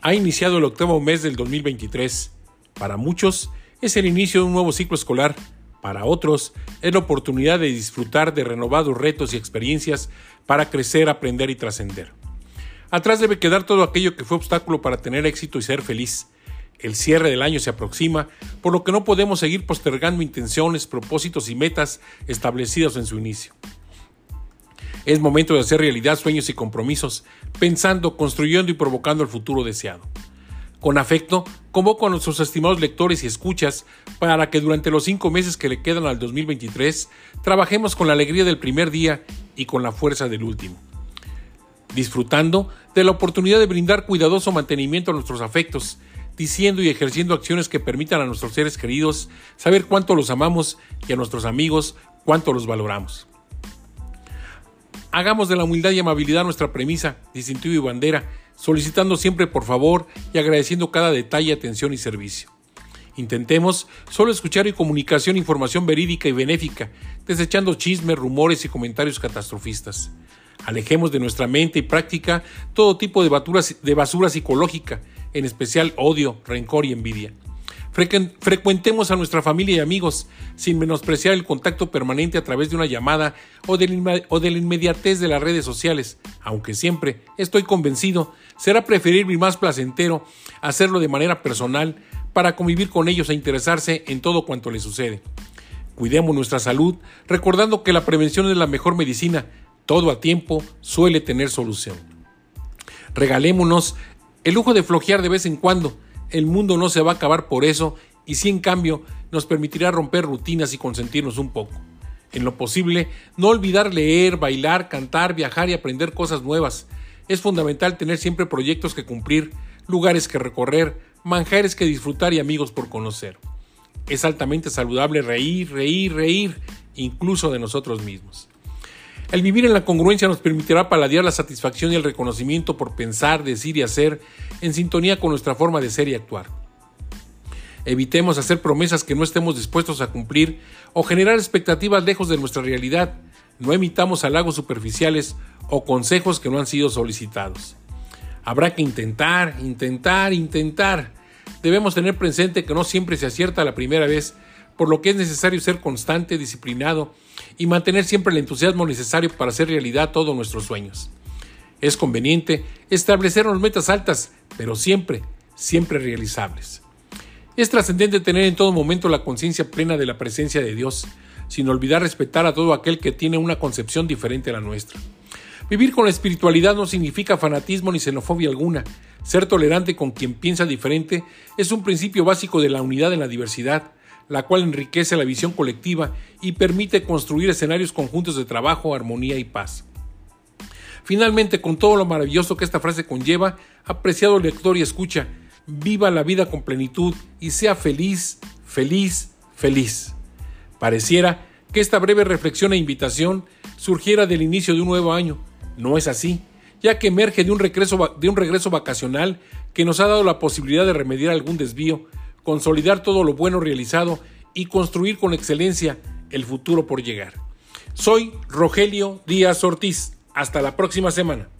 Ha iniciado el octavo mes del 2023. Para muchos es el inicio de un nuevo ciclo escolar. Para otros es la oportunidad de disfrutar de renovados retos y experiencias para crecer, aprender y trascender. Atrás debe quedar todo aquello que fue obstáculo para tener éxito y ser feliz. El cierre del año se aproxima, por lo que no podemos seguir postergando intenciones, propósitos y metas establecidos en su inicio. Es momento de hacer realidad sueños y compromisos, pensando, construyendo y provocando el futuro deseado. Con afecto, convoco a nuestros estimados lectores y escuchas para que durante los cinco meses que le quedan al 2023 trabajemos con la alegría del primer día y con la fuerza del último. Disfrutando de la oportunidad de brindar cuidadoso mantenimiento a nuestros afectos, diciendo y ejerciendo acciones que permitan a nuestros seres queridos saber cuánto los amamos y a nuestros amigos cuánto los valoramos. Hagamos de la humildad y amabilidad nuestra premisa, distintivo y bandera, solicitando siempre por favor y agradeciendo cada detalle, atención y servicio. Intentemos solo escuchar y comunicación información verídica y benéfica, desechando chismes, rumores y comentarios catastrofistas. Alejemos de nuestra mente y práctica todo tipo de, de basura psicológica, en especial odio, rencor y envidia. Frecuentemos a nuestra familia y amigos sin menospreciar el contacto permanente a través de una llamada o de, la inmediatez de las redes sociales, aunque siempre, estoy convencido, será preferible y más placentero hacerlo de manera personal para convivir con ellos e interesarse en todo cuanto les sucede. Cuidemos nuestra salud, recordando que la prevención es la mejor medicina, todo a tiempo suele tener solución. Regalémonos el lujo de flojear de vez en cuando, el mundo no se va a acabar por eso y sí en cambio nos permitirá romper rutinas y consentirnos un poco. En lo posible, no olvidar leer, bailar, cantar, viajar y aprender cosas nuevas. Es fundamental tener siempre proyectos que cumplir, lugares que recorrer, manjares que disfrutar y amigos por conocer. Es altamente saludable reír, reír, reír, incluso de nosotros mismos. El vivir en la congruencia nos permitirá paladear la satisfacción y el reconocimiento por pensar, decir y hacer en sintonía con nuestra forma de ser y actuar. Evitemos hacer promesas que no estemos dispuestos a cumplir o generar expectativas lejos de nuestra realidad. No emitamos halagos superficiales o consejos que no han sido solicitados. Habrá que intentar, intentar, intentar. Debemos tener presente que no siempre se acierta la primera vez, por lo que es necesario ser constante, disciplinado y mantener siempre el entusiasmo necesario para hacer realidad todos nuestros sueños. Es conveniente establecernos metas altas, pero siempre, siempre realizables. Es trascendente tener en todo momento la conciencia plena de la presencia de Dios, sin olvidar respetar a todo aquel que tiene una concepción diferente a la nuestra. Vivir con la espiritualidad no significa fanatismo ni xenofobia alguna. Ser tolerante con quien piensa diferente es un principio básico de la unidad en la diversidad, la cual enriquece la visión colectiva y permite construir escenarios conjuntos de trabajo, armonía y paz. Finalmente, con todo lo maravilloso que esta frase conlleva, apreciado lector y escucha, viva la vida con plenitud y sea feliz, feliz, feliz. Pareciera que esta breve reflexión e invitación surgiera del inicio de un nuevo año. No es así, ya que emerge de un regreso, de un regreso vacacional que nos ha dado la posibilidad de remediar algún desvío, consolidar todo lo bueno realizado y construir con excelencia el futuro por llegar. Soy Rogelio Díaz Ortiz. Hasta la próxima semana.